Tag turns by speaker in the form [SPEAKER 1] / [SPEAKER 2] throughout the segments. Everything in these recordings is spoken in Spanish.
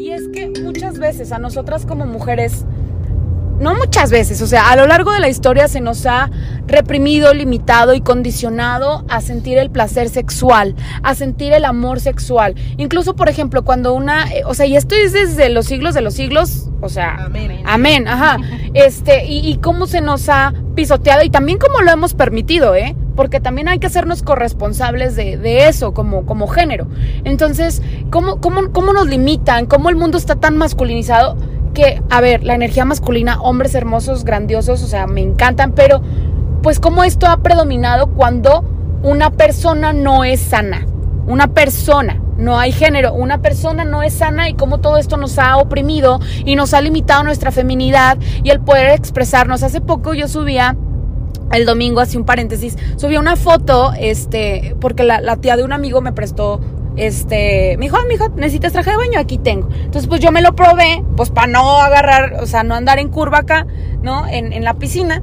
[SPEAKER 1] Y es que muchas veces a nosotras como mujeres no muchas veces, o sea, a lo largo de la historia se nos ha reprimido, limitado y condicionado a sentir el placer sexual, a sentir el amor sexual. Incluso, por ejemplo, cuando una, eh, o sea, y esto es desde los siglos de los siglos, o sea, amén, amén ajá, este, y, cómo se nos ha pisoteado y también cómo lo hemos permitido, ¿eh? Porque también hay que hacernos corresponsables de, de eso como, como género. Entonces, ¿cómo, cómo, ¿cómo nos limitan? ¿Cómo el mundo está tan masculinizado? que, a ver, la energía masculina, hombres hermosos, grandiosos, o sea, me encantan, pero pues como esto ha predominado cuando una persona no es sana, una persona, no hay género, una persona no es sana y cómo todo esto nos ha oprimido y nos ha limitado nuestra feminidad y el poder expresarnos. Hace poco yo subía el domingo, así un paréntesis, subí una foto, este, porque la, la, tía de un amigo me prestó este, me dijo, ah, ¿necesitas traje de baño? Aquí tengo. Entonces, pues yo me lo probé, pues para no agarrar, o sea, no andar en curva acá, ¿no? En, en la piscina.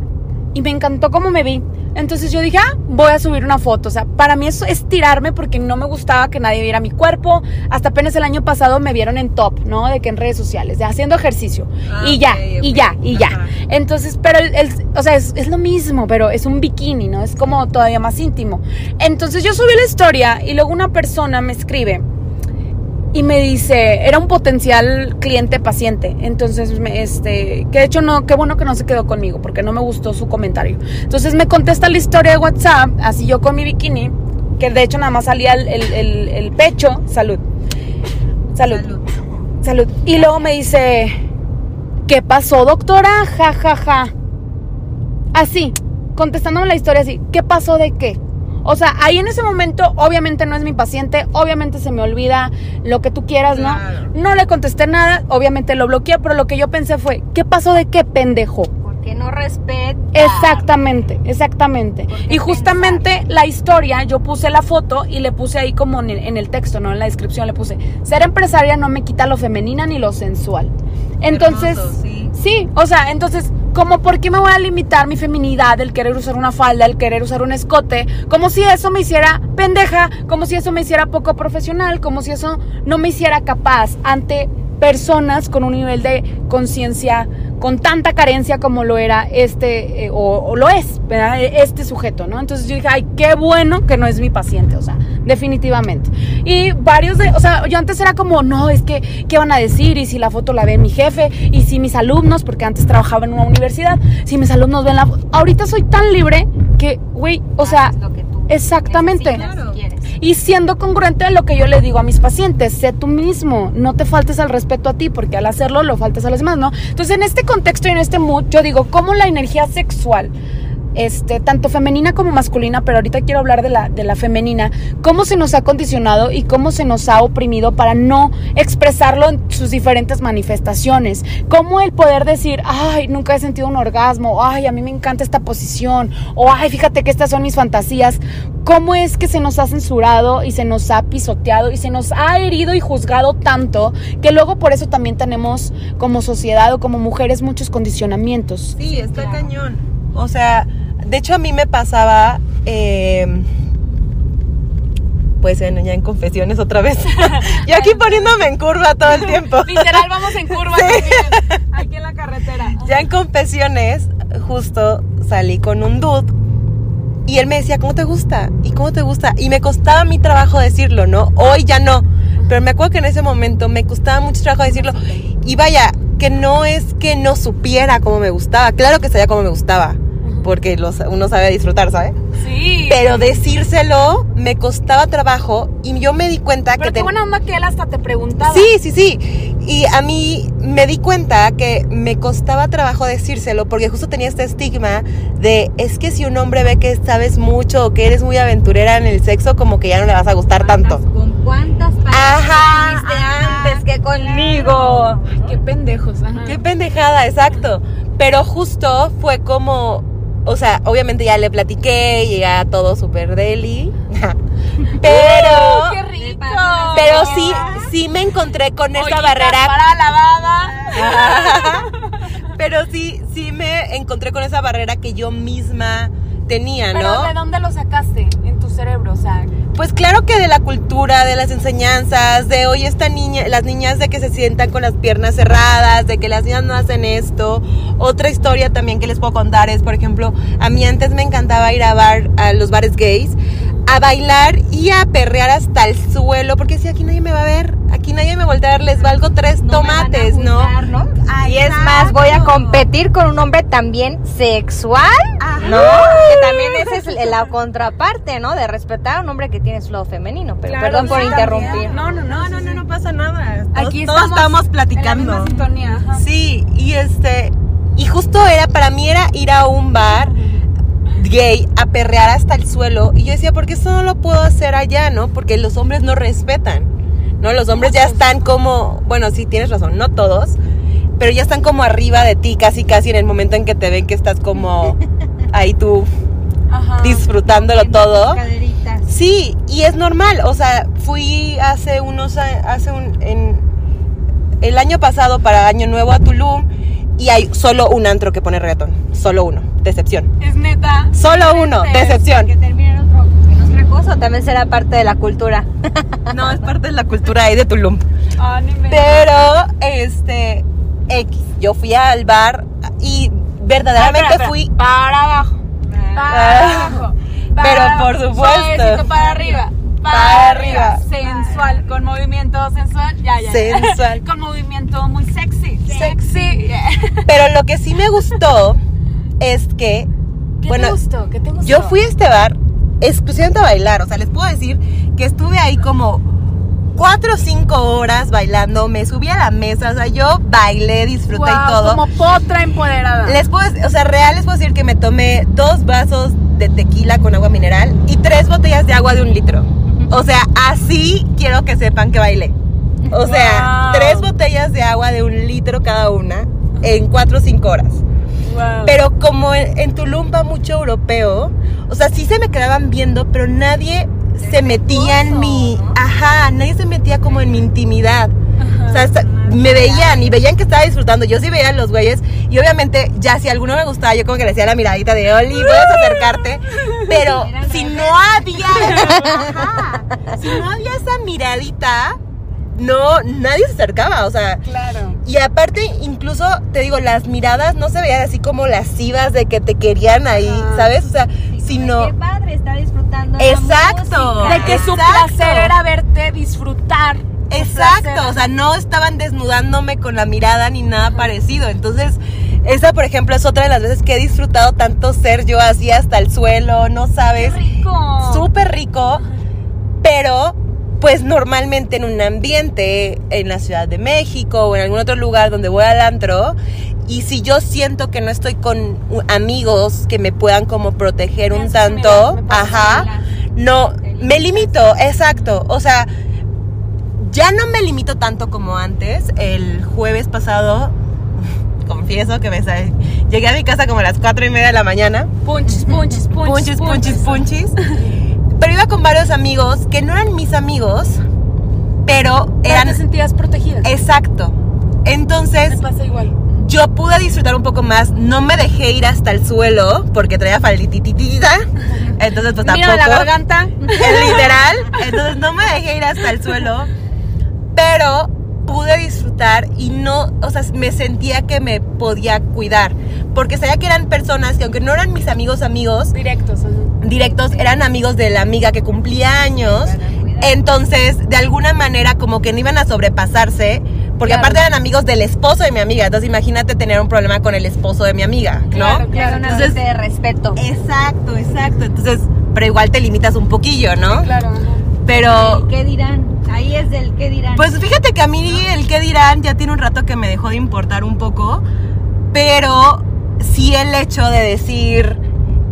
[SPEAKER 1] Y me encantó cómo me vi. Entonces yo dije, ah, voy a subir una foto. O sea, para mí eso es tirarme porque no me gustaba que nadie viera mi cuerpo. Hasta apenas el año pasado me vieron en top, ¿no? De que en redes sociales, de haciendo ejercicio. Ah, y ya, y ya, y ya. Entonces, pero, el, o sea, es, es, lo mismo, pero es un bikini, ¿no? Es como todavía más íntimo. Entonces yo subí la historia y luego una persona me escribe y me dice, era un potencial cliente paciente. Entonces, este, que de hecho no, qué bueno que no se quedó conmigo porque no me gustó su comentario. Entonces me contesta la historia de WhatsApp, así yo con mi bikini, que de hecho nada más salía el, pecho. Salud. Salud. Salud. Y luego me dice, ¿qué pasó, doctora? Ja, ja, ja. Así, contestándome la historia así, ¿qué pasó de qué? O sea, ahí en ese momento, obviamente no es mi paciente, obviamente se me olvida lo que tú quieras, ¿no? No le contesté nada, obviamente lo bloqueé, pero lo que yo pensé fue, ¿qué pasó de qué pendejo?
[SPEAKER 2] Porque no respeta.
[SPEAKER 1] Exactamente, exactamente. Y justamente la historia, yo puse la foto y le puse ahí como en el, texto, ¿no? En la descripción le puse, ser empresaria no me quita lo femenina ni lo sensual. Entonces, sí. Sí, o sea, entonces como por qué me voy a limitar mi feminidad, el querer usar una falda, el querer usar un escote, como si eso me hiciera pendeja, como si eso me hiciera poco profesional, como si eso no me hiciera capaz ante personas con un nivel de conciencia con tanta carencia como lo era este, eh, o, lo es, ¿verdad? este sujeto, ¿no? Entonces yo dije, ay, qué bueno que no es mi paciente, o sea, definitivamente. Y varios de, o sea, yo antes era como, no, es que, ¿qué van a decir? Y si la foto la ve mi jefe, y si mis alumnos, porque antes trabajaba en una universidad, si mis alumnos ven la foto, ahorita soy tan libre que, güey, o sea, exactamente y siendo congruente de lo que yo le digo a mis pacientes, sé tú mismo, no te faltes al respeto a ti, porque al hacerlo lo faltas a los demás, ¿no? Entonces, en este contexto y en este mood, yo digo, ¿cómo la energía sexual este, tanto femenina como masculina, pero ahorita quiero hablar de la, de la femenina, cómo se nos ha condicionado y cómo se nos ha oprimido para no expresarlo en sus diferentes manifestaciones. Cómo el poder decir, ay, nunca he sentido un orgasmo, ay, a mí me encanta esta posición, o ay, fíjate que estas son mis fantasías. ¿Cómo es que se nos ha censurado y se nos ha pisoteado y se nos ha herido y juzgado tanto que luego por eso también tenemos como sociedad o como mujeres muchos condicionamientos?
[SPEAKER 3] Sí, está cañón. O sea, de hecho, a mí me pasaba, em, pues en, ya en confesiones otra vez. y aquí poniéndome en curva todo el tiempo.
[SPEAKER 1] Literal, vamos en curva aquí en la carretera.
[SPEAKER 3] Ya en confesiones, justo salí con un dude y él me decía, ¿cómo te gusta? ¿Y cómo te gusta? Y me costaba mi trabajo decirlo, ¿no? Hoy ya no. Pero me acuerdo que en ese momento me costaba mucho trabajo decirlo. y vaya, que no es que no supiera cómo me gustaba, claro que sabía cómo me gustaba, porque los, uno sabe disfrutar, ¿sabes?
[SPEAKER 1] Sí.
[SPEAKER 3] Pero decírselo me costaba trabajo y yo me di cuenta
[SPEAKER 1] Pero
[SPEAKER 3] que...
[SPEAKER 1] qué
[SPEAKER 3] ten-
[SPEAKER 1] buena onda que él hasta te preguntaba.
[SPEAKER 3] Sí, sí, sí. Y a mí me di cuenta que me costaba trabajo decírselo porque justo tenía este estigma de es que si un hombre ve que sabes mucho o que eres muy aventurera en el sexo, como que ya no le vas a gustar tanto.
[SPEAKER 2] ¿Con cuántas
[SPEAKER 3] Ajá,
[SPEAKER 2] antes que conmigo?
[SPEAKER 1] Ay, qué pendejos. Ajá.
[SPEAKER 3] Qué pendejada, exacto. Pero justo fue como, o sea, obviamente ya le platiqué y ya todo súper deli. Pero,
[SPEAKER 1] ¡Qué rico!
[SPEAKER 3] pero sí, sí me encontré con esa barrera.
[SPEAKER 1] para lavada.
[SPEAKER 3] Pero sí, sí me encontré con esa barrera que yo misma tenía,
[SPEAKER 1] Pero
[SPEAKER 3] ¿no?
[SPEAKER 1] ¿de dónde lo sacaste cerebro?
[SPEAKER 3] Pues claro que de la cultura, de las enseñanzas, de hoy esta niña, las niñas de que se sientan con las piernas cerradas, de que las niñas no hacen esto. Otra historia también que les puedo contar es, por ejemplo, a mí antes me encantaba ir a bar, a los bares gays, a bailar y a perrear hasta el suelo, porque si aquí nadie me va a ver, aquí nadie me voltea a ver, les valgo tres
[SPEAKER 2] No
[SPEAKER 3] tomates, ¿no?
[SPEAKER 2] Y es más, voy a competir con un hombre también sexual, ¿no? Que también esa es la contraparte, ¿no? De respetar a un hombre que tiene su lado femenino. Pero
[SPEAKER 1] Claro,
[SPEAKER 2] perdón por interrumpir.
[SPEAKER 1] No, no, no,
[SPEAKER 3] No, no, no, pasa nada. Todos-
[SPEAKER 1] Aquí
[SPEAKER 3] todos
[SPEAKER 1] estamos
[SPEAKER 3] estamos
[SPEAKER 1] En la
[SPEAKER 3] platicando.
[SPEAKER 1] misma sintonía. ajá.
[SPEAKER 3] Sí, y este, y justo era, para mí era ir a un bar gay a perrear hasta el suelo. Y yo decía, ¿por qué eso no lo puedo hacer allá, no? Porque los hombres no respetan, ¿no? Los hombres ya están como, bueno, sí, tienes razón, no todos, pero ya están como arriba de ti, casi, casi en el momento en que te ven que estás como ahí tú
[SPEAKER 1] Ajá.
[SPEAKER 3] disfrutándolo todo. Sí, y es normal. O sea, fui hace unos hace un en el año pasado para Año Nuevo a Tulum y hay solo un antro que pone reggaetón, solo uno, decepción.
[SPEAKER 1] Es neta.
[SPEAKER 3] Solo uno,
[SPEAKER 2] Que
[SPEAKER 3] decepción.
[SPEAKER 2] termine en otro, en otra cosa, o también será parte de la cultura.
[SPEAKER 3] No, es parte de la cultura ahí de Tulum.
[SPEAKER 1] Ah, ni me-
[SPEAKER 3] Pero este X, yo fui al bar y verdaderamente
[SPEAKER 1] Espera, espera.
[SPEAKER 3] fui
[SPEAKER 1] Para abajo. Para abajo.
[SPEAKER 3] Pero
[SPEAKER 1] para
[SPEAKER 3] por supuesto.
[SPEAKER 1] suavecito para arriba. Para,
[SPEAKER 3] Para
[SPEAKER 1] arriba. Sensual. Con movimiento sensual. Ya, ya. ya.
[SPEAKER 3] Sensual.
[SPEAKER 1] Con movimiento muy sexy.
[SPEAKER 3] Pero lo que sí me gustó es que
[SPEAKER 1] ¿Qué
[SPEAKER 3] bueno,
[SPEAKER 1] te gustó? ¿Qué te gustó?
[SPEAKER 3] Yo fui a este bar exclusivamente a bailar, o sea, les puedo decir que estuve ahí como cuatro o cinco horas bailando, me subí a la mesa, o sea, yo bailé, disfruté y todo.
[SPEAKER 1] Como potra empoderada.
[SPEAKER 3] Les puedo, o sea, real les puedo decir que me tomé dos vasos de tequila con agua mineral y tres botellas de agua de un litro. O sea, así quiero que sepan que bailé. O sea,
[SPEAKER 1] Wow.
[SPEAKER 3] tres botellas de agua de un litro cada una en cuatro o cinco horas. Pero como en, en Tulum va mucho europeo, o sea, sí se me quedaban viendo, pero nadie se metía en mi, ajá, nadie se metía como en mi intimidad. O sea, hasta- me veían y veían que estaba disfrutando. Yo sí veía a los güeyes y obviamente ya si alguno me gustaba, yo como que le hacía la miradita de Oli, puedes acercarte. Pero si no había, ajá, si no había esa miradita, no, nadie se acercaba. O sea,
[SPEAKER 1] Claro.
[SPEAKER 3] y aparte, incluso, te digo, las miradas no se veían así como lascivas de que te querían ahí. ¿sabes? O sea, sino...
[SPEAKER 2] Qué padre está disfrutando.
[SPEAKER 3] Exacto.
[SPEAKER 1] De que su placer era verte disfrutar.
[SPEAKER 3] Exacto,
[SPEAKER 1] placer.
[SPEAKER 3] o sea, no estaban desnudándome con la mirada ni nada parecido. Entonces, esa, por ejemplo, es otra de las veces que he disfrutado tanto ser yo así hasta el suelo, no
[SPEAKER 1] Qué
[SPEAKER 3] sabes,
[SPEAKER 1] rico.
[SPEAKER 3] súper rico, pero pues normalmente en un ambiente en la Ciudad de México o en algún otro lugar donde voy al antro y si yo siento que no estoy con amigos que me puedan como proteger un tanto,
[SPEAKER 1] me
[SPEAKER 3] ajá, no, me limito, exacto, o sea, ya no me limito tanto como antes. El jueves pasado, confieso que me llegué a mi casa como a las cuatro y media de la mañana.
[SPEAKER 1] Punchis, punchis, punchis,
[SPEAKER 3] Punchis, punchis, punchis. Pero iba con varios amigos que no eran mis amigos, pero
[SPEAKER 1] Pero
[SPEAKER 3] eran...
[SPEAKER 1] te sentías protegida.
[SPEAKER 3] Exacto. Entonces,
[SPEAKER 1] Me pasa igual.
[SPEAKER 3] yo pude disfrutar un poco más. No me dejé ir hasta el suelo porque traía faldititita. Entonces, pues
[SPEAKER 1] Mira
[SPEAKER 3] tampoco.
[SPEAKER 1] la garganta.
[SPEAKER 3] Es literal. Entonces no me dejé ir hasta el suelo. Pero pude disfrutar y no, o sea, me sentía que me podía cuidar. Porque sabía que eran personas que aunque no eran mis amigos amigos,
[SPEAKER 1] Directos. ajá.
[SPEAKER 3] directos, eran amigos de la amiga que cumplía años. Entonces, de alguna manera, como que no iban a sobrepasarse Porque
[SPEAKER 1] Claro.
[SPEAKER 3] aparte eran amigos del esposo de mi amiga. Entonces imagínate tener un problema con el esposo de mi amiga, ¿no?
[SPEAKER 1] Claro,
[SPEAKER 2] Es una
[SPEAKER 3] Entonces-
[SPEAKER 2] de respeto.
[SPEAKER 3] Exacto, exacto. Entonces, pero igual te limitas un poquillo, ¿no?
[SPEAKER 1] Claro. ajá.
[SPEAKER 3] Pero
[SPEAKER 2] ¿Qué dirán? Ahí es del qué dirán.
[SPEAKER 3] Pues fíjate que a mí el que dirán ya tiene un rato que me dejó de importar un poco, pero sí el hecho de decir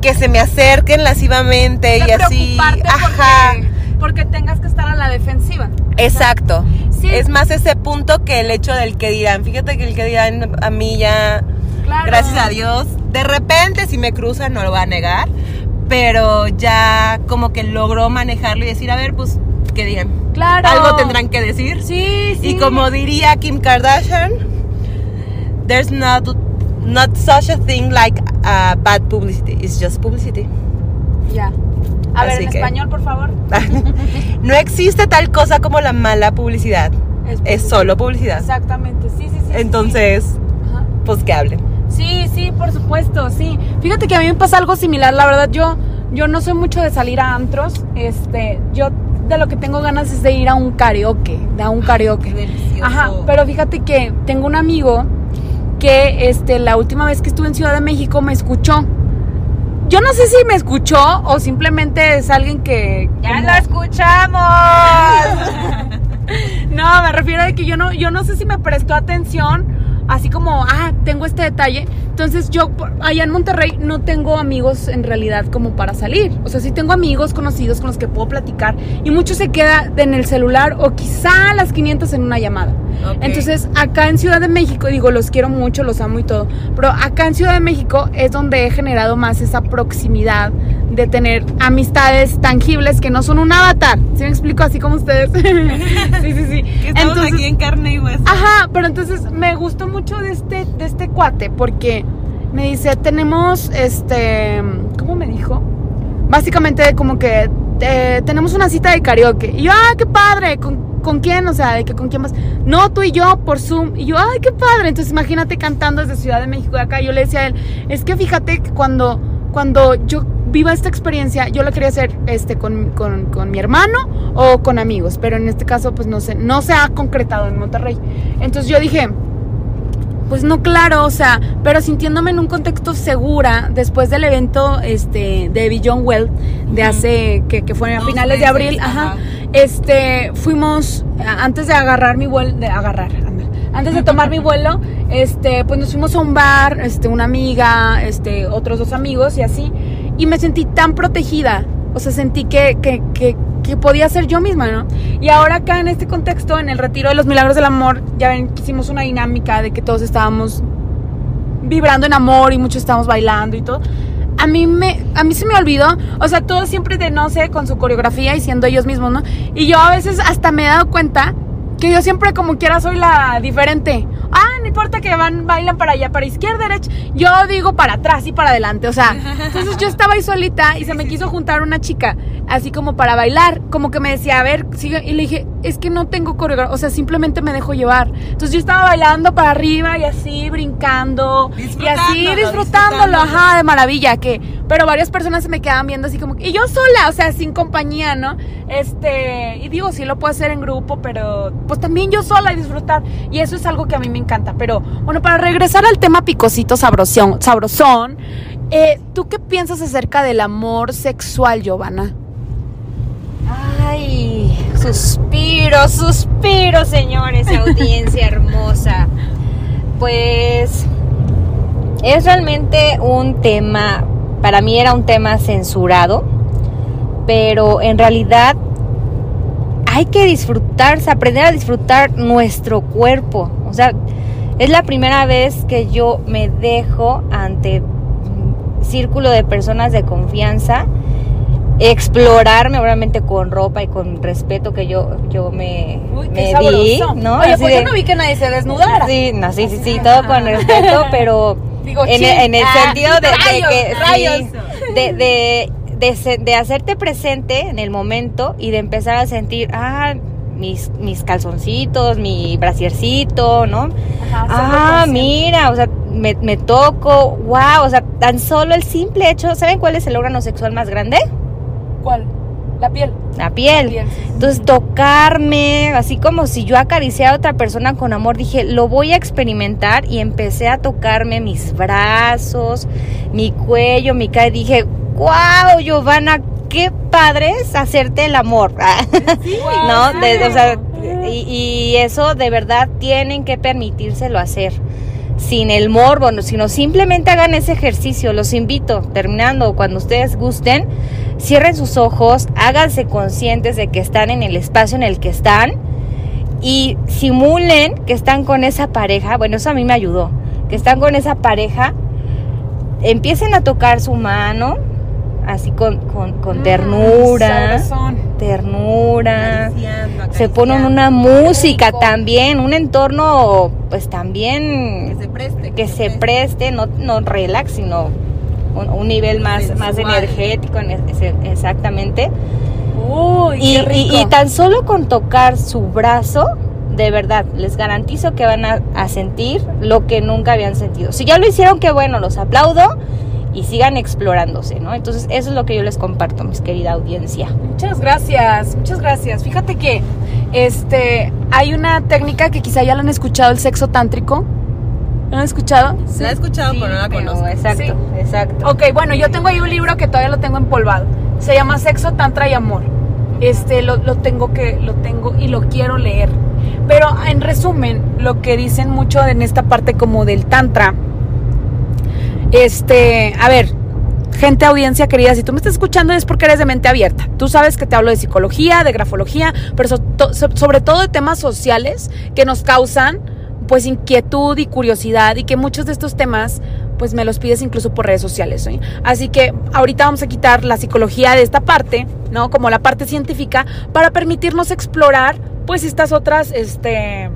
[SPEAKER 3] que se me acerquen lascivamente y así, ajá,
[SPEAKER 1] porque, porque tengas que estar a la defensiva.
[SPEAKER 3] exacto.
[SPEAKER 1] Sí.
[SPEAKER 3] Es más ese punto que el hecho del que dirán. Fíjate que el que dirán a mí ya,
[SPEAKER 1] Claro.
[SPEAKER 3] gracias a Dios, de repente si me cruzan no lo voy a negar, pero ya como que logró manejarlo y decir, a ver, pues que digan.
[SPEAKER 1] Claro.
[SPEAKER 3] Algo tendrán que decir.
[SPEAKER 1] Sí, sí.
[SPEAKER 3] Y como diría Kim Kardashian, there's not, not such a thing like uh, bad publicity. It's just publicity.
[SPEAKER 1] Ya. A ver, en
[SPEAKER 3] que-
[SPEAKER 1] español, por favor.
[SPEAKER 3] no existe tal cosa como la mala publicidad. Es solo publicidad.
[SPEAKER 1] Exactamente, sí, sí, sí.
[SPEAKER 3] Entonces,
[SPEAKER 1] sí.
[SPEAKER 3] Pues que hablen.
[SPEAKER 1] Sí, sí, por supuesto, sí. Fíjate que a mí me pasa algo similar, la verdad, yo, yo no soy mucho de salir a antros, este, yo de lo que tengo ganas es de ir a un karaoke, de a un karaoke.
[SPEAKER 3] delicioso.
[SPEAKER 1] Ajá, pero fíjate que tengo un amigo que, este, la última vez que estuve en Ciudad de México me escuchó. Yo no sé si me escuchó o simplemente es alguien que...
[SPEAKER 2] ya lo escuchamos.
[SPEAKER 1] no, me refiero a que yo no, yo no sé si me prestó atención, así como, ah, tengo este detalle. Entonces yo allá en Monterrey no tengo amigos en realidad como para salir. O sea, sí tengo amigos conocidos con los que puedo platicar y mucho se queda en el celular o quizá las 500 en una llamada. Entonces acá en Ciudad de México, digo, los quiero mucho, los amo y todo, pero acá en Ciudad de México es donde he generado más esa proximidad de tener amistades tangibles que no son un avatar. ¿Sí me explico? Así como ustedes. sí, sí, sí. Entonces-
[SPEAKER 3] en carne y hueso.
[SPEAKER 1] Ajá, pero entonces me gustó mucho de este, de este cuate porque me dice, tenemos, este, ¿cómo me dijo? Básicamente como que eh, tenemos una cita de karaoke. Y yo, ah, qué padre, ¿con, con quién? O sea, de que con quién más. No, tú y yo por Zoom. Y yo, ay, qué padre. Entonces imagínate cantando desde Ciudad de México de acá. Yo le decía a él, es que fíjate que cuando, cuando yo viva esta experiencia, yo la quería hacer este, con, con, con mi hermano o con amigos. Pero en este caso, pues no sé, no se ha concretado en Monterrey. Entonces yo dije, pues no, claro, o sea, pero sintiéndome en un contexto segura después del evento este de Beyond Well de hace que, que fue a finales de abril, ajá. Este, fuimos antes de agarrar mi vuelo, de agarrar, anda, antes de tomar mi vuelo, este, pues nos fuimos a un bar, este, una amiga, este, otros dos amigos y así, y me sentí tan protegida, o sea, sentí que, que, que, que podía ser yo misma, ¿no? Y ahora acá en este contexto, en el retiro de los milagros del amor, ya ven hicimos una dinámica de que todos estábamos vibrando en amor y muchos estábamos bailando y todo. A mí me a mí se me olvidó, o sea, todos siempre de no sé con su coreografía y siendo ellos mismos, ¿no? Y yo a veces hasta me he dado cuenta que yo siempre como quiera soy la diferente. Ah, no importa que van bailan para allá, para izquierda, derecha. Yo digo para atrás y para adelante, o sea, entonces yo estaba ahí solita y se me quiso juntar una chica, así como para bailar, como que me decía, a ver, sigue y le dije, es que no tengo coreografía, o sea, simplemente me dejo llevar. Entonces yo estaba bailando para arriba y así brincando y así
[SPEAKER 3] Disfrutándolo,
[SPEAKER 1] disfrutándolo,
[SPEAKER 3] disfrutándolo.
[SPEAKER 1] ajá, de maravilla, que pero varias personas se me quedaban viendo así como y yo sola, o sea, sin compañía, ¿no? Este, y digo, sí lo puedo hacer en grupo, pero pues también yo sola y disfrutar y eso es algo que a mí me encanta, pero bueno, para regresar al tema picosito sabrosón, sabrosón, eh, ¿tú qué piensas acerca del amor sexual, Giovanna?
[SPEAKER 2] Ay, suspiro, suspiro, señores, audiencia hermosa. Pues es realmente un tema, para mí era un tema censurado, pero en realidad hay que disfrutarse, aprender a disfrutar nuestro cuerpo. O sea, es la primera vez que yo me dejo ante círculo de personas de confianza explorarme obviamente con ropa y con respeto que yo yo me, me di, ¿no?
[SPEAKER 1] Oye,
[SPEAKER 2] Así
[SPEAKER 1] pues
[SPEAKER 2] de-
[SPEAKER 1] yo no vi que nadie se desnudara.
[SPEAKER 2] Sí, no, sí, sí, sí, todo con respeto, pero
[SPEAKER 1] Digo,
[SPEAKER 2] en, el- en el
[SPEAKER 1] Ah,
[SPEAKER 2] sentido de, de
[SPEAKER 1] rayos,
[SPEAKER 2] que sí, de, de, de de hacerte presente en el momento y de empezar a sentir, ah, mis, mis calzoncitos, mi brasiercito, ¿no?
[SPEAKER 1] Ajá,
[SPEAKER 2] Ah, mira, o sea, me, me toco, wow, o sea, tan solo el simple hecho, ¿saben cuál es el órgano sexual más grande?
[SPEAKER 1] ¿Cuál? La piel.
[SPEAKER 2] la piel.
[SPEAKER 1] La piel, sí, sí.
[SPEAKER 2] Entonces tocarme, así como si yo acariciara a otra persona con amor, dije, lo voy a experimentar y empecé a tocarme mis brazos, mi cuello, mi cara. y Dije, wow, Giovanna, qué padre es hacerte el amor. ¿No? De- o sea, y, y eso de verdad tienen que permitírselo hacer. Sin el morbo, no, sino simplemente hagan ese ejercicio. Los invito, terminando, cuando ustedes gusten, cierren sus ojos, háganse conscientes de que están en el espacio en el que están y simulen que están con esa pareja. Bueno, eso a mí me ayudó. Que están con esa pareja, empiecen a tocar su mano, así con, con, con
[SPEAKER 1] Mm,
[SPEAKER 2] ternura,
[SPEAKER 1] sabrosón.
[SPEAKER 2] ternura.
[SPEAKER 3] Acariciando,
[SPEAKER 2] Se ponen una música también, un entorno pues también
[SPEAKER 3] Que se preste.
[SPEAKER 2] que se preste, no, no relax, sino un, un nivel más, más energético, exactamente.
[SPEAKER 1] Uy,
[SPEAKER 2] Y,
[SPEAKER 1] qué rico.
[SPEAKER 2] y- y tan solo con tocar su brazo, de verdad, les garantizo que van a, a sentir lo que nunca habían sentido. Si ya lo hicieron, qué bueno, los aplaudo y sigan explorándose, ¿no? Entonces, eso es lo que yo les comparto, mis querida audiencia.
[SPEAKER 1] Muchas gracias, muchas gracias. Fíjate que este hay una técnica que quizá ya la han escuchado, el sexo tántrico. ¿Lo han escuchado?
[SPEAKER 3] La he escuchado, pero no la conozco.
[SPEAKER 2] Exacto,
[SPEAKER 1] Sí.
[SPEAKER 2] exacto.
[SPEAKER 1] Ok, bueno, yo tengo ahí un libro que todavía lo tengo empolvado. Se llama Sexo, Tantra y Amor. Este lo, lo tengo que lo tengo y lo quiero leer. Pero en resumen, lo que dicen mucho en esta parte como del tantra. Este, a ver, gente audiencia querida, si tú me estás escuchando es porque eres de mente abierta. Tú sabes que te hablo de psicología, de grafología, pero sobre todo de temas sociales que nos causan pues inquietud y curiosidad y que muchos de estos temas pues me los pides incluso por redes sociales. ¿sí? Así que ahorita vamos a quitar la psicología de esta parte, ¿no? Como la parte científica para permitirnos explorar pues estas otras, este,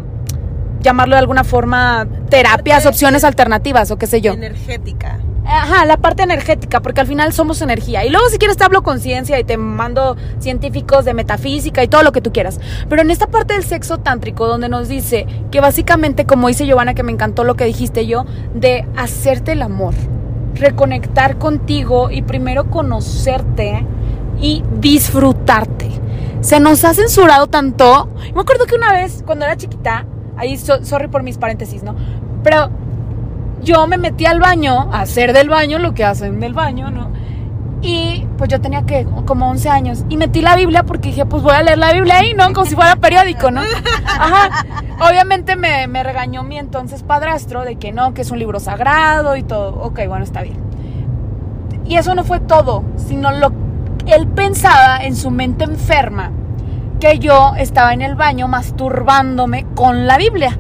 [SPEAKER 1] llamarlo de alguna forma, terapias, opciones alternativas o qué sé yo.
[SPEAKER 3] Energética.
[SPEAKER 1] Ajá, la parte energética, porque al final somos energía. Y luego si quieres te hablo con ciencia y te mando científicos de metafísica y todo lo que tú quieras. Pero en esta parte del sexo tántrico, donde nos dice que básicamente, como dice Giovanna, que me encantó lo que dijiste yo, de hacerte el amor, reconectar contigo y primero conocerte y disfrutarte. Se nos ha censurado tanto. Me acuerdo que una vez, cuando era chiquita, ahí, so- sorry por mis paréntesis, ¿no? Pero yo me metí al baño a hacer del baño lo que hacen del baño, ¿no? Y pues yo tenía que como 11 años y metí la Biblia porque dije, pues voy a leer la Biblia ahí, ¿no? Como si fuera periódico, ¿no? Ajá. Obviamente me, me regañó mi entonces padrastro de que no, que es un libro sagrado y todo. Ok, bueno, está bien. Y eso no fue todo, sino lo él pensaba en su mente enferma que yo estaba en el baño masturbándome con la Biblia.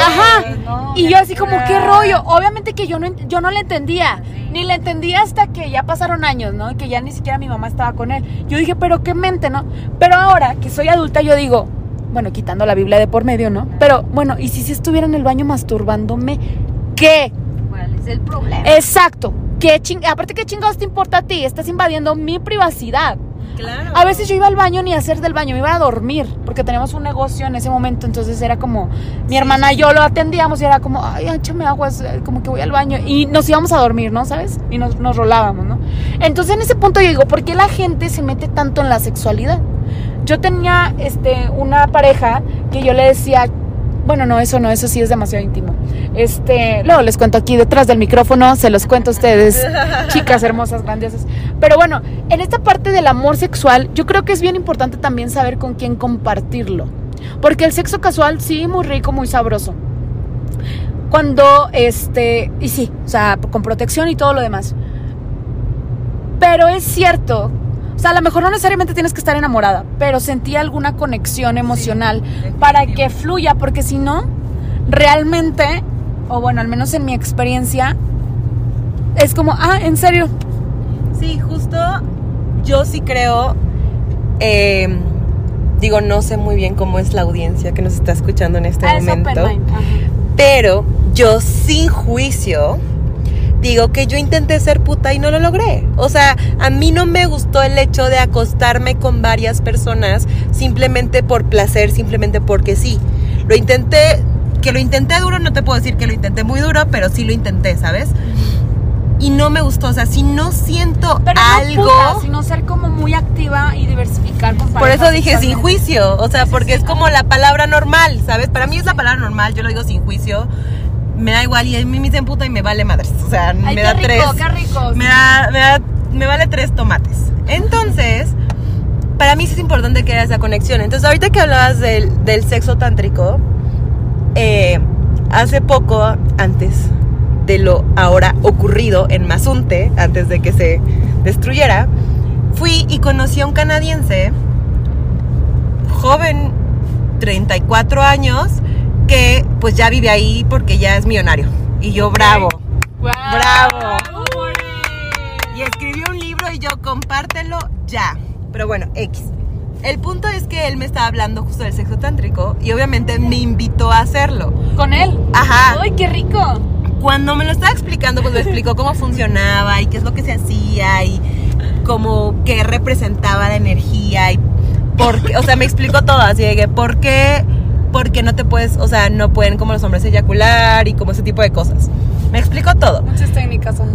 [SPEAKER 1] Ajá. Y yo así como, ¿qué rollo? Obviamente que yo no, yo no le entendía. Ni le entendía hasta que ya pasaron años, ¿no? Y que ya ni siquiera mi mamá estaba con él. Yo dije, pero qué mente, ¿no? Pero ahora que soy adulta, yo digo, bueno, quitando la Biblia de por medio, ¿no? Pero bueno, ¿y si si estuviera en el baño masturbándome? ¿Qué?
[SPEAKER 2] ¿Cuál es el problema?
[SPEAKER 1] Exacto. ¿Qué ching Aparte, ¿qué chingados te importa a ti? Estás invadiendo mi privacidad.
[SPEAKER 3] Claro.
[SPEAKER 1] A veces yo iba al baño ni a hacer del baño, me iba a dormir, porque teníamos un negocio en ese momento, entonces era como, mi hermana y yo lo atendíamos y era como, ay, échame agua, es, eh, como que voy al baño, y nos íbamos a dormir, ¿no? ¿Sabes? Y nos, nos rolábamos, ¿no? Entonces en ese punto yo digo, ¿por qué la gente se mete tanto en la sexualidad? Yo tenía este, una pareja que yo le decía, bueno, no, eso no, eso sí es demasiado íntimo. Este, luego les cuento aquí detrás del micrófono, se los cuento a ustedes, chicas hermosas, grandiosas. Pero bueno, en esta parte del amor sexual, yo creo que es bien importante también saber con quién compartirlo. Porque el sexo casual, sí, muy rico, muy sabroso. Cuando, este, y sí, o sea, con protección y todo lo demás. Pero es cierto, o sea, a lo mejor no necesariamente tienes que estar enamorada, pero sentí alguna conexión emocional para que fluya, porque si no, realmente, o bueno, al menos en mi experiencia, es como, ah, en serio,
[SPEAKER 3] Sí, justo yo sí creo, eh, digo, no sé muy bien cómo es la audiencia que nos está escuchando en este
[SPEAKER 1] Ah, es
[SPEAKER 3] momento, pero yo sin juicio digo que yo intenté ser puta y no lo logré. O sea, a mí no me gustó el hecho de acostarme con varias personas simplemente por placer, simplemente porque sí. Lo intenté, que lo intenté duro, no te puedo decir que lo intenté muy duro, pero sí lo intenté, ¿sabes? y no me gustó. O sea, si no siento
[SPEAKER 1] Pero
[SPEAKER 3] algo.
[SPEAKER 1] no puta, sino ser como muy activa y diversificar con
[SPEAKER 3] Por eso dije sin juicio, o sea, porque es como la palabra normal, ¿sabes? Para mí es la palabra normal, yo lo digo sin juicio. Me da igual y a mí me dicen puta y me vale madres. O sea,
[SPEAKER 1] Ay,
[SPEAKER 3] me da
[SPEAKER 1] rico,
[SPEAKER 3] tres.
[SPEAKER 1] qué rico.
[SPEAKER 3] Me da, me da- me vale tres tomates. Entonces, para mí sí es importante que haya esa conexión. Entonces, ahorita que hablabas del, del sexo tántrico, eh, hace poco, antes de lo ahora ocurrido en Mazunte, antes de que se destruyera, fui y conocí a un canadiense, joven, 34 años, que pues ya vive ahí porque ya es millonario. Y yo, bravo.
[SPEAKER 1] Guau.
[SPEAKER 3] Bravo. Y escribió un libro y yo compártelo ya. Pero bueno, X. El punto es que él me estaba hablando justo del sexo tántrico y obviamente me invitó a hacerlo.
[SPEAKER 1] ¿Con él?
[SPEAKER 3] Ajá.
[SPEAKER 1] Ay, qué rico.
[SPEAKER 3] Cuando me lo estaba explicando, pues me explicó cómo funcionaba y qué es lo que se hacía y como qué representaba la energía y por qué, o sea, me explicó todo así de que por qué, porque no te puedes, o sea, no pueden como los hombres eyacular y como ese tipo de cosas. Me explicó todo.
[SPEAKER 1] Muchas técnicas. ajá.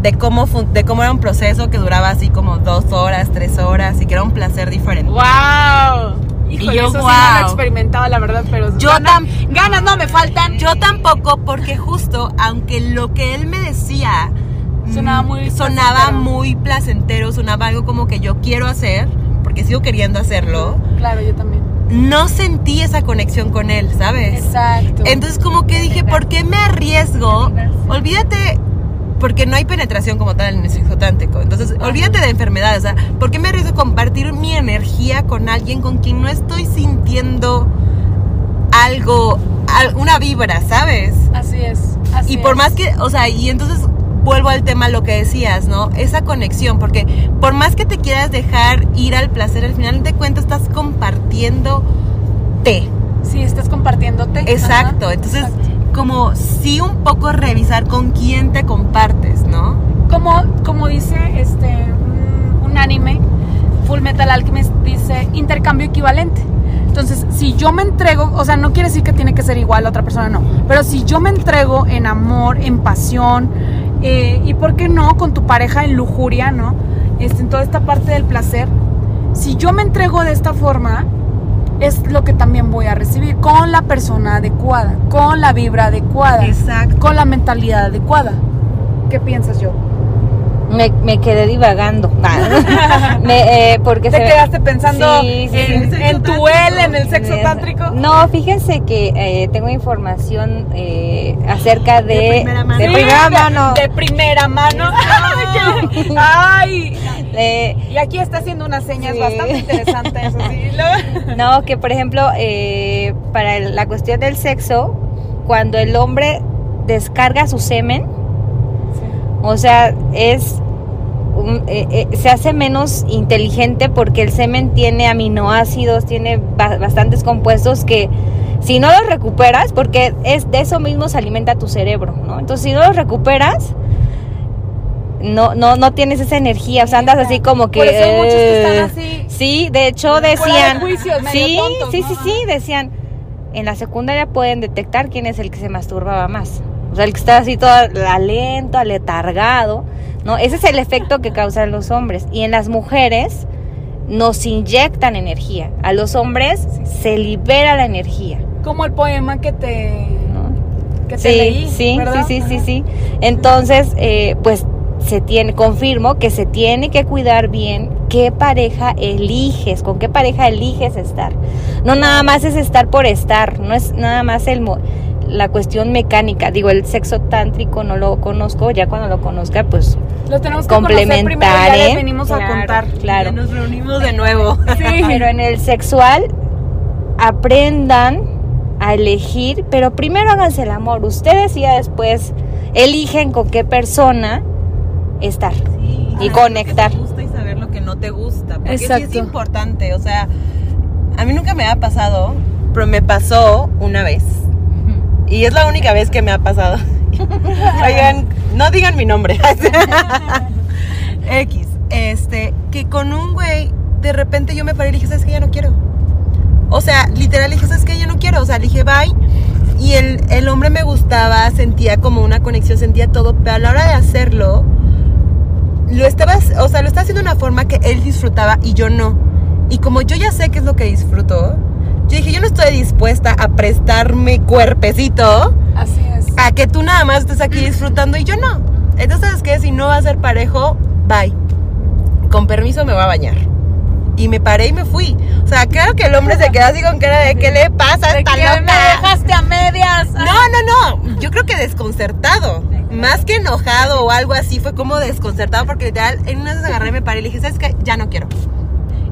[SPEAKER 3] De cómo fun- de cómo era un proceso que duraba así como dos horas, tres horas y que era un placer diferente.
[SPEAKER 1] ¡Wow! Híjole,
[SPEAKER 3] Y yo,
[SPEAKER 1] eso sí no
[SPEAKER 3] guau.
[SPEAKER 1] lo he experimentado, la verdad, pero
[SPEAKER 3] Yo
[SPEAKER 1] ganas,
[SPEAKER 3] tam-
[SPEAKER 1] ganas no me faltan.
[SPEAKER 3] Yo tampoco porque justo aunque lo que él me decía mm,
[SPEAKER 1] Sonaba muy
[SPEAKER 3] sonaba
[SPEAKER 1] placentero.
[SPEAKER 3] muy placentero, sonaba algo como que yo quiero hacer, porque sigo queriendo hacerlo,
[SPEAKER 1] Claro, yo también.
[SPEAKER 3] No sentí esa conexión con él, ¿sabes?
[SPEAKER 1] Exacto.
[SPEAKER 3] Entonces como que dije, ¿por qué me arriesgo? Olvídate, porque no hay penetración como tal en el sexo tántrico. Entonces, olvídate de enfermedades. O sea, ¿por qué me arriesgo a compartir mi energía con alguien con quien no estoy sintiendo algo, al- una vibra, ¿sabes?
[SPEAKER 1] así es. Así
[SPEAKER 3] y por
[SPEAKER 1] es.
[SPEAKER 3] más que, o sea, y entonces vuelvo al tema lo que decías, ¿no? Esa conexión, porque por más que te quieras dejar ir al placer, al final de cuentas estás compartiendo té.
[SPEAKER 1] Sí, estás compartiéndote.
[SPEAKER 3] Exacto,
[SPEAKER 1] Ajá,
[SPEAKER 3] entonces
[SPEAKER 1] exacto.
[SPEAKER 3] como sí un poco revisar con quién te compartes, ¿no?
[SPEAKER 1] Como, como dice este un, un anime, Full Metal Alchemist dice intercambio equivalente. Entonces, si yo me entrego, o sea, no quiere decir que tiene que ser igual a otra persona, no. Pero si yo me entrego en amor, en pasión, eh, y por qué no, con tu pareja en lujuria, ¿no? Este, en toda esta parte del placer, si yo me entrego de esta forma, es lo que también voy a recibir con la persona adecuada, con la vibra adecuada,
[SPEAKER 3] Exacto.
[SPEAKER 1] con la mentalidad adecuada. ¿Qué piensas yo?
[SPEAKER 2] Me, me quedé divagando. Me, eh, porque
[SPEAKER 1] ¿Te
[SPEAKER 2] se-
[SPEAKER 1] quedaste pensando
[SPEAKER 2] Sí, sí,
[SPEAKER 1] en,
[SPEAKER 2] sí.
[SPEAKER 1] en tu él, en el sexo tántrico?
[SPEAKER 2] No, fíjense que eh, tengo información eh, acerca de,
[SPEAKER 3] De primera mano.
[SPEAKER 2] de primera mano.
[SPEAKER 1] De primera mano. Ay.
[SPEAKER 2] Eh,
[SPEAKER 1] Y aquí está haciendo unas señas
[SPEAKER 2] Sí.
[SPEAKER 1] bastante interesantes.
[SPEAKER 2] no, que por ejemplo, eh, para el- la cuestión del sexo, cuando el hombre descarga su semen, o sea, es un- eh, eh, se hace menos inteligente porque el semen tiene aminoácidos, tiene ba- bastantes compuestos que si no los recuperas, porque es de eso mismo se alimenta tu cerebro, ¿no? Entonces si no los recuperas, no, no, no tienes esa energía, o sea, andas así como que...
[SPEAKER 1] Por eso hay muchos que están
[SPEAKER 2] eh,
[SPEAKER 1] así.
[SPEAKER 2] Sí, de hecho
[SPEAKER 1] de
[SPEAKER 2] decían... sí,
[SPEAKER 1] tontos,
[SPEAKER 2] sí,
[SPEAKER 1] ¿no?
[SPEAKER 2] sí, sí, decían, en la secundaria pueden detectar quién es el que se masturbaba más. O sea, el que está así todo lento, aletargado, ¿no? Ese es el efecto que causan los hombres. Y en las mujeres nos inyectan energía. A los hombres se libera la energía,
[SPEAKER 1] Como el poema que te,
[SPEAKER 2] ¿no?
[SPEAKER 1] que te
[SPEAKER 2] Sí,
[SPEAKER 1] leí.
[SPEAKER 2] sí,
[SPEAKER 1] ¿verdad?
[SPEAKER 2] sí, sí, sí,
[SPEAKER 1] Ajá.
[SPEAKER 2] sí. Entonces, eh, pues se tiene, confirmo que se tiene que cuidar bien qué pareja eliges, con qué pareja eliges estar. No nada más es estar por estar, no es nada más el la cuestión mecánica. Digo, el sexo tántrico no lo conozco, ya cuando lo conozca, pues
[SPEAKER 1] Lo tenemos que primero ya les venimos a contar.
[SPEAKER 2] Claro.
[SPEAKER 3] Ya nos reunimos de nuevo.
[SPEAKER 1] Sí.
[SPEAKER 2] Pero en el sexual, aprendan a elegir, pero primero háganse el amor. Ustedes y ya después eligen con qué persona estar.
[SPEAKER 3] Sí,
[SPEAKER 2] Y conectar.
[SPEAKER 3] Lo que te gusta y saber lo que no te gusta. Porque sí es importante. O sea, a mí nunca me ha pasado, pero me pasó una vez. Y es la única vez que me ha pasado. Oigan, no digan mi nombre. X. Este, que con un güey, de repente yo me paré y dije, ¿sabes qué? Ya no quiero. O sea, literal dije, ¿sabes qué? Ya no quiero. O sea, le dije, bye. y el, el hombre me gustaba, sentía como una conexión, sentía todo, pero a la hora de hacerlo, lo estaba, o sea, lo estaba haciendo de una forma que él disfrutaba y yo no. Y como yo ya sé qué es lo que disfruto, yo dije, yo no estoy dispuesta a prestarme cuerpecito
[SPEAKER 1] Así es.
[SPEAKER 3] a que tú nada más estés aquí disfrutando y yo no. Entonces, ¿sabes qué? Si no va a ser parejo, bye. Con permiso me voy a bañar. Y me paré y me fui. O sea, claro que el hombre se quedó así con cara de ¿qué le pasa a esta loca?
[SPEAKER 1] me dejaste a medias.
[SPEAKER 3] No, no, no. Yo creo que desconcertado. Más que enojado o algo así, fue como desconcertado porque literal, en una vez agarré, me paré y le dije, ¿sabes qué? Ya no quiero.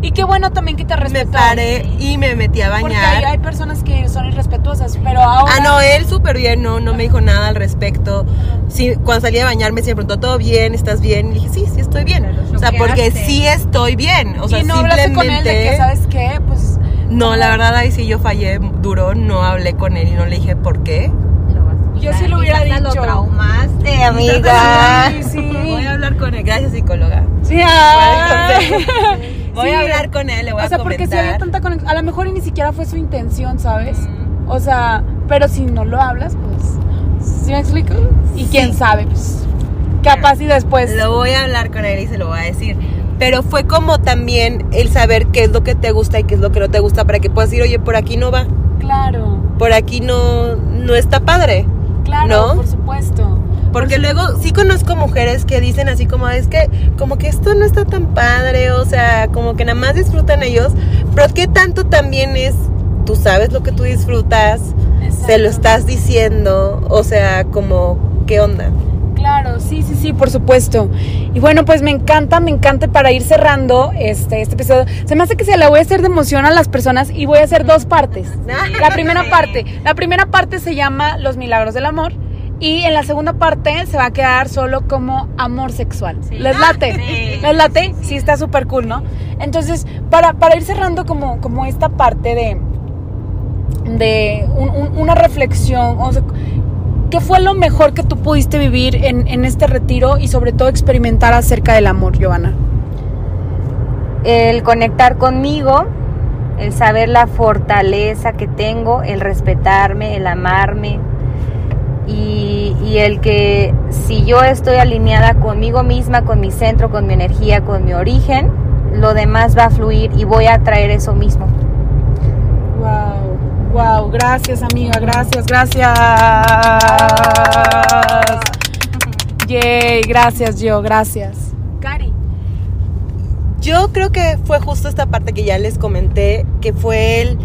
[SPEAKER 1] Y qué bueno también que te
[SPEAKER 3] Me
[SPEAKER 1] respetó.
[SPEAKER 3] paré y me metí a
[SPEAKER 1] Porque
[SPEAKER 3] bañar.
[SPEAKER 1] hay, hay personas que son irrespetuosas, pero ahora...
[SPEAKER 3] Ah, no, él súper bien, no, no me dijo nada al respecto. Sí, cuando salí a bañarme siempre preguntó, ¿todo bien? ¿Estás bien? Y dije, sí, sí estoy bien. O sea, porque sí estoy bien. O sea,
[SPEAKER 1] y no hablaste con él de que,
[SPEAKER 3] simplemente-
[SPEAKER 1] ¿sabes qué? Pues...
[SPEAKER 3] No, la verdad ahí sí yo fallé duro, no hablé con él y no le dije por qué.
[SPEAKER 1] Yo sí lo hubiera dicho.
[SPEAKER 2] lo traumaste, amiga.
[SPEAKER 1] Sí, sí.
[SPEAKER 3] Voy a hablar con él, gracias psicóloga.
[SPEAKER 1] Sí, ah.
[SPEAKER 3] Voy
[SPEAKER 1] Sí.
[SPEAKER 3] a hablar con él, le voy
[SPEAKER 1] O sea,
[SPEAKER 3] a
[SPEAKER 1] porque si había tanta conexión, a lo mejor ni siquiera fue su intención, ¿sabes?
[SPEAKER 3] Mm.
[SPEAKER 1] O sea, pero si no lo hablas, pues, ¿sí me explico? Y quién sabe, pues, capaz y después,
[SPEAKER 3] Lo voy a hablar con él y se lo voy a decir. Pero fue como también el saber qué es lo que te gusta y qué es lo que no te gusta para que puedas decir, oye, por aquí no va,
[SPEAKER 1] claro,
[SPEAKER 3] por aquí no, no está padre.
[SPEAKER 1] claro,
[SPEAKER 3] ¿No?
[SPEAKER 1] por supuesto.
[SPEAKER 3] Porque luego sí conozco mujeres que dicen así como, es que como que esto no está tan padre, o sea, como que nada más disfrutan ellos, pero qué tanto también es, tú sabes lo que tú disfrutas, se lo
[SPEAKER 1] Exacto.
[SPEAKER 3] estás diciendo, o sea, como, ¿qué onda?
[SPEAKER 1] Claro, sí, sí, sí, por supuesto. Y bueno, pues me encanta, me encanta para ir cerrando este, este episodio. Se me hace que se la voy a hacer de emoción a las personas y voy a hacer dos partes. La primera parte, la primera parte se llama Los Milagros del Amor y en la segunda parte se va a quedar solo como amor sexual.
[SPEAKER 2] Sí.
[SPEAKER 1] ¿Les late?
[SPEAKER 2] Sí.
[SPEAKER 1] ¿Les late? Sí, está súper cool, ¿no? Entonces, para, para ir cerrando como, como esta parte de, de un- un- una reflexión, o sea, ¿qué fue lo mejor que tú pudiste vivir en, en este retiro y sobre todo experimentar acerca del amor, Giovanna?
[SPEAKER 2] el conectar conmigo, el saber la fortaleza que tengo, el respetarme, el amarme y, y el que si yo estoy alineada conmigo misma, con mi centro, con mi energía, con mi origen, lo demás va a fluir y voy a traer eso mismo.
[SPEAKER 1] Wow, wow, gracias amiga, gracias, gracias. Yay, gracias yo, gracias. Cari.
[SPEAKER 3] Yo creo que fue justo esta parte que ya les comenté, que fue el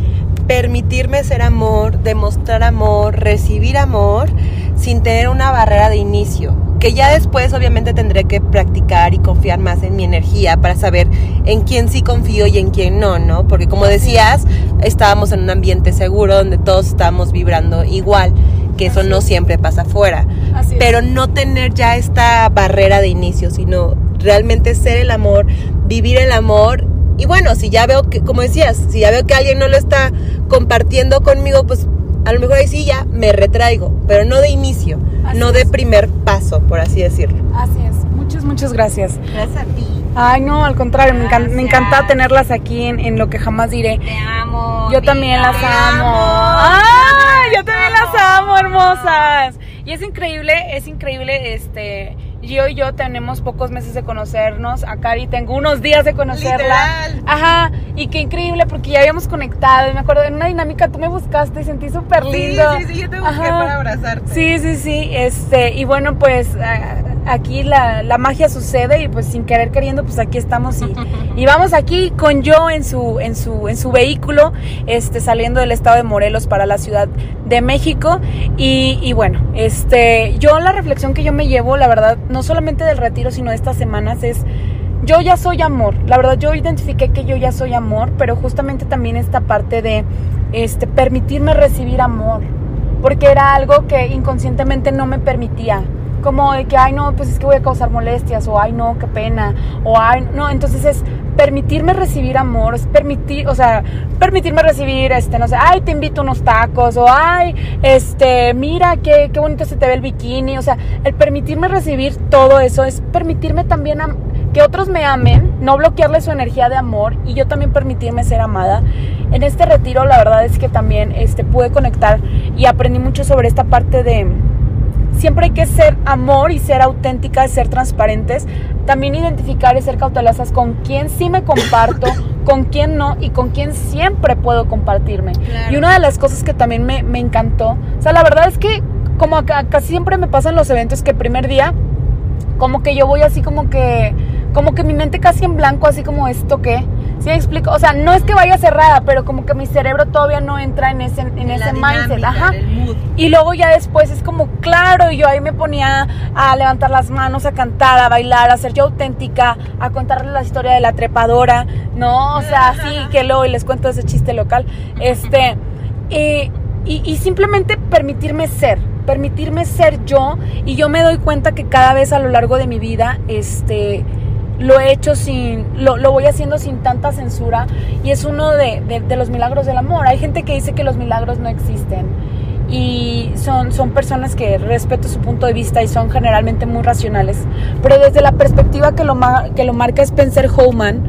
[SPEAKER 3] permitirme ser amor, demostrar amor, recibir amor, sin tener una barrera de inicio. Que ya después obviamente tendré que practicar y confiar más en mi energía para saber en quién sí confío y en quién no, ¿no? Porque como decías, estábamos en un ambiente seguro donde todos estábamos vibrando igual, que eso no siempre pasa afuera
[SPEAKER 1] Así
[SPEAKER 3] pero no tener ya esta barrera de inicio, sino realmente ser el amor, vivir el amor. Y bueno, si ya veo que, como decías, si ya veo que alguien no lo está compartiendo conmigo, pues a lo mejor ahí sí ya me retraigo, pero no de inicio,
[SPEAKER 1] Así
[SPEAKER 3] no de primer paso, por así decirlo.
[SPEAKER 1] Así es. Muchas, muchas gracias.
[SPEAKER 3] Gracias a ti.
[SPEAKER 1] Ay, no, al contrario, me, encan- me encanta tenerlas aquí en, en lo que jamás diré.
[SPEAKER 2] Te amo.
[SPEAKER 1] Yo también las amo. ¡Ay! Yo también las amo, hermosas. Y es increíble, es increíble, este. Gio y yo tenemos pocos meses de conocernos. A Cari tengo unos días de conocerla.
[SPEAKER 3] Literal.
[SPEAKER 1] Ajá. Y qué increíble porque ya habíamos conectado. Y me acuerdo en una dinámica tú me buscaste y sentí súper lindo.
[SPEAKER 3] yo te
[SPEAKER 1] busqué para
[SPEAKER 3] abrazarte.
[SPEAKER 1] Sí, sí, sí. Este, y bueno, pues a- aquí la, la magia sucede y pues sin querer queriendo, pues aquí estamos y, y vamos aquí con yo en su, en su, en su vehículo, este, saliendo del estado de Morelos para la Ciudad de México. Y, y bueno, este, yo la reflexión que yo me llevo, la verdad, no solamente del retiro, sino de estas semanas, es yo ya soy amor. La verdad, yo identifiqué que yo ya soy amor, pero justamente también esta parte de este, permitirme recibir amor. Porque era algo que inconscientemente no me permitía. Como de que, ay, no, pues es que voy a causar molestias, o ay, no, qué pena, o ay, no. Entonces es permitirme recibir amor, es permitir, o sea, permitirme recibir, este, no sé, ay, te invito a unos tacos, o ay, este, mira qué, qué bonito se te ve el bikini. O sea, el permitirme recibir todo eso es permitirme también am- que otros me amen, no bloquearle su energía de amor y yo también permitirme ser amada. en este retiro la verdad es que también este, pude conectar y aprendí mucho sobre esta parte de siempre hay que ser amor y ser auténticas, ser transparentes. También identificar y ser cautelosas con quién sí me comparto, con quién no y con quién siempre puedo compartirme. Y una de las cosas que también me, me, encantó, o sea, la verdad es que como casi siempre me pasan los eventos que el primer día, como que yo voy así como que, como que mi mente casi en blanco, así como esto que ¿Sí me explico? O sea, no es que vaya cerrada, pero como que mi cerebro todavía no entra en ese, en, ese mindset. Ajá. Y luego ya después es como, claro, y yo ahí me ponía a levantar las manos, a cantar, a bailar, a ser yo auténtica, a contarles la historia de la trepadora, ¿no? O sea, así que luego y les cuento ese chiste local. Este, y, y simplemente permitirme ser permitirme ser yo y yo me doy cuenta que cada vez a lo largo de mi vida este lo he hecho sin, lo, lo, voy haciendo sin tanta censura y es uno de, de, los milagros del amor. Hay gente que dice que los milagros no existen y son, son personas que respeto su punto de vista y son generalmente muy racionales, pero desde la perspectiva que lo, que lo marca Spencer Holman,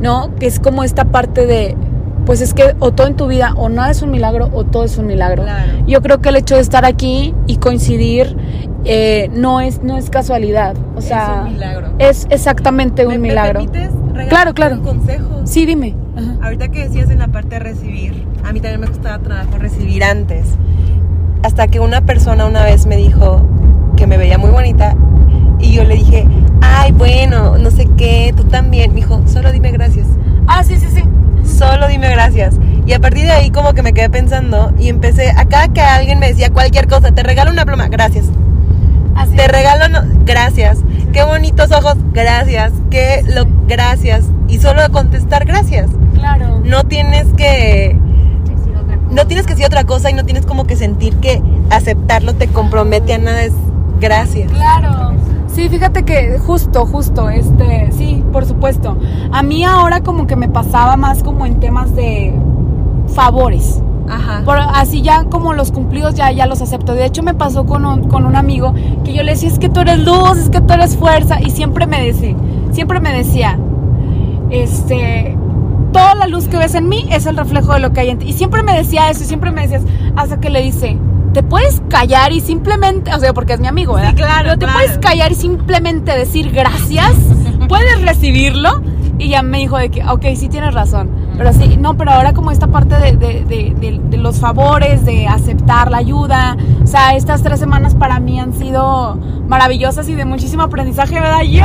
[SPEAKER 1] ¿no? Que es como esta parte de, pues es que o todo en tu vida o nada es un milagro o todo es un milagro. Yo creo que el hecho de estar aquí y coincidir eh, no es no es casualidad, o sea,
[SPEAKER 3] es un milagro.
[SPEAKER 1] Es exactamente un milagro.
[SPEAKER 3] ¿Me permites
[SPEAKER 1] claro, claro.
[SPEAKER 3] un consejo?
[SPEAKER 1] Sí, dime.
[SPEAKER 3] Ahorita que decías en la parte de recibir, a mí también me costaba trabajo recibir antes. Hasta que una persona una vez me dijo que me veía muy bonita y yo le dije, "Ay, bueno, no sé qué, tú también." Me dijo, "Solo dime gracias."
[SPEAKER 1] Ah, sí, sí, sí
[SPEAKER 3] solo dime gracias. Y a partir de ahí como que me quedé pensando y empecé, acá que alguien me decía cualquier cosa, te regalo una pluma, gracias. Te regalo, no, gracias. Qué bonitos ojos, gracias. Qué lo, gracias. Y solo contestar gracias.
[SPEAKER 1] Claro.
[SPEAKER 3] No tienes que... No tienes que decir otra cosa y no tienes como que sentir que aceptarlo te compromete a nada, es gracias.
[SPEAKER 1] Claro. Sí, fíjate que justo, justo, este, sí, por supuesto. A mí ahora como que me pasaba más como en temas de favores.
[SPEAKER 3] Ajá.
[SPEAKER 1] Así ya como los cumplidos ya, ya los acepto. De hecho me pasó con un, con un amigo que yo le decía, es que tú eres luz, es que tú eres fuerza. Y siempre me decía, siempre me decía, este, toda la luz que ves en mí es el reflejo de lo que hay en ti. Y siempre me decía eso, y siempre me decías, hasta que le dice, te puedes callar y simplemente, o sea, porque es mi amigo, ¿verdad?
[SPEAKER 3] Sí, claro.
[SPEAKER 1] Pero te puedes callar y simplemente decir gracias, puedes recibirlo. Y ya me dijo de que, ok, sí tienes razón. Pero sí, no, pero ahora como esta parte de, de, de, de, los favores, de aceptar la ayuda. O sea, estas tres semanas para mí han sido maravillosas y de muchísimo aprendizaje, ¿verdad? Yo.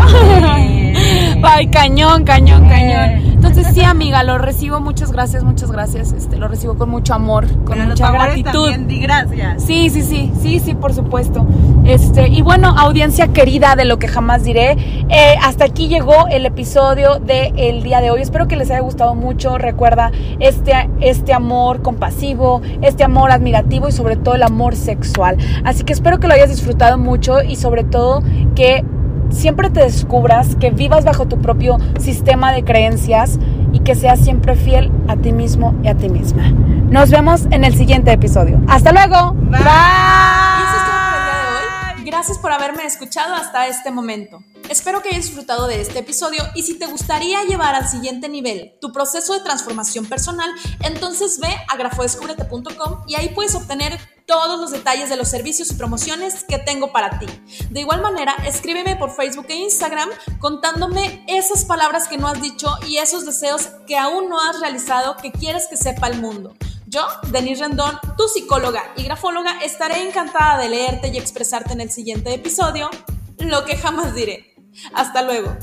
[SPEAKER 1] Ay, cañón, cañón, cañón. Entonces sí, amiga, lo recibo, muchas gracias, muchas gracias. Este, lo recibo con mucho amor, con
[SPEAKER 3] pero
[SPEAKER 1] mucha gratitud.
[SPEAKER 3] También di gracias.
[SPEAKER 1] Sí, sí, sí, sí, sí, por supuesto. Este, y bueno, audiencia querida de lo que jamás diré, eh, hasta aquí llegó el episodio del el día de hoy. Espero que les haya gustado mucho. Recuerda este, este amor compasivo, este amor admirativo y sobre todo el amor sexual. Así que espero que lo hayas disfrutado mucho y sobre todo que siempre te descubras, que vivas bajo tu propio sistema de creencias y que seas siempre fiel a ti mismo y a ti misma. Nos vemos en el siguiente episodio. Hasta luego.
[SPEAKER 3] Bye.
[SPEAKER 4] Y eso es todo por el día de hoy. Gracias por haberme escuchado hasta este momento. Espero que hayas disfrutado de este episodio y si te gustaría llevar al siguiente nivel tu proceso de transformación personal, entonces ve a grafodescubrete.com y ahí puedes obtener todos los detalles de los servicios y promociones que tengo para ti. De igual manera, escríbeme por Facebook e Instagram contándome esas palabras que no has dicho y esos deseos que aún no has realizado que quieres que sepa el mundo. Yo, Denise Rendón, tu psicóloga y grafóloga, estaré encantada de leerte y expresarte en el siguiente episodio, lo que jamás diré. Hasta luego.